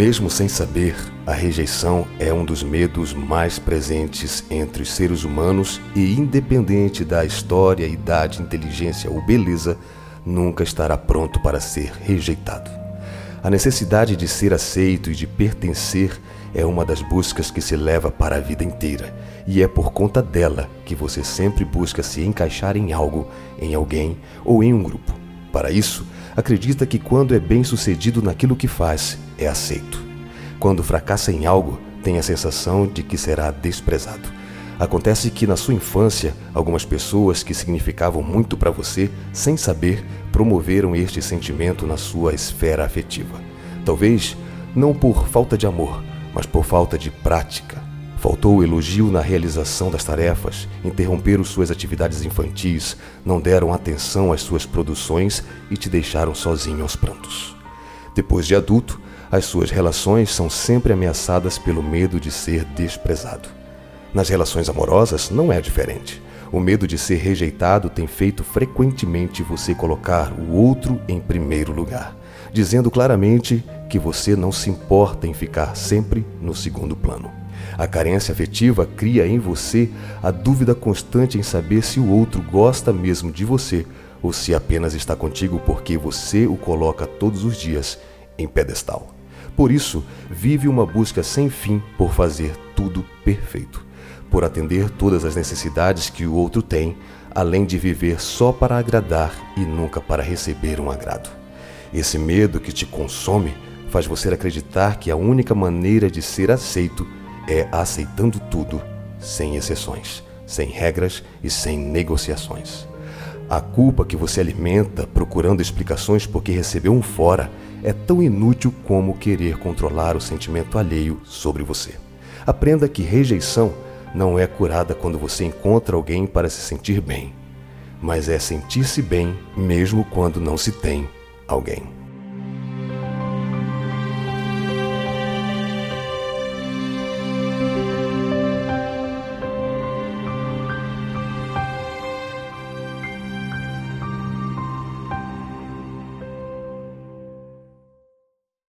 Mesmo sem saber, a rejeição é um dos medos mais presentes entre os seres humanos e, independente da história, idade, inteligência ou beleza, nunca estará pronto para ser rejeitado. A necessidade de ser aceito e de pertencer é uma das buscas que se leva para a vida inteira, e é por conta dela que você sempre busca se encaixar em algo, em alguém ou em um grupo. Para isso, acredita que quando é bem sucedido naquilo que faz, é aceito. Quando fracassa em algo, tem a sensação de que será desprezado. Acontece que na sua infância, algumas pessoas que significavam muito para você, sem saber, promoveram este sentimento na sua esfera afetiva. Talvez não por falta de amor, mas por falta de prática. Faltou o elogio na realização das tarefas, interromperam suas atividades infantis, não deram atenção às suas produções e te deixaram sozinho aos prantos. Depois de adulto, as suas relações são sempre ameaçadas pelo medo de ser desprezado. Nas relações amorosas não é diferente. O medo de ser rejeitado tem feito frequentemente você colocar o outro em primeiro lugar, dizendo claramente que você não se importa em ficar sempre no segundo plano. A carência afetiva cria em você a dúvida constante em saber se o outro gosta mesmo de você ou se apenas está contigo porque você o coloca todos os dias em pedestal. Por isso, vive uma busca sem fim por fazer tudo perfeito, por atender todas as necessidades que o outro tem, além de viver só para agradar e nunca para receber um agrado. Esse medo que te consome faz você acreditar que a única maneira de ser aceito é aceitando tudo, sem exceções, sem regras e sem negociações. A culpa que você alimenta procurando explicações porque recebeu um fora é tão inútil como querer controlar o sentimento alheio sobre você. Aprenda que rejeição não é curada quando você encontra alguém para se sentir bem, mas é sentir-se bem mesmo quando não se tem alguém.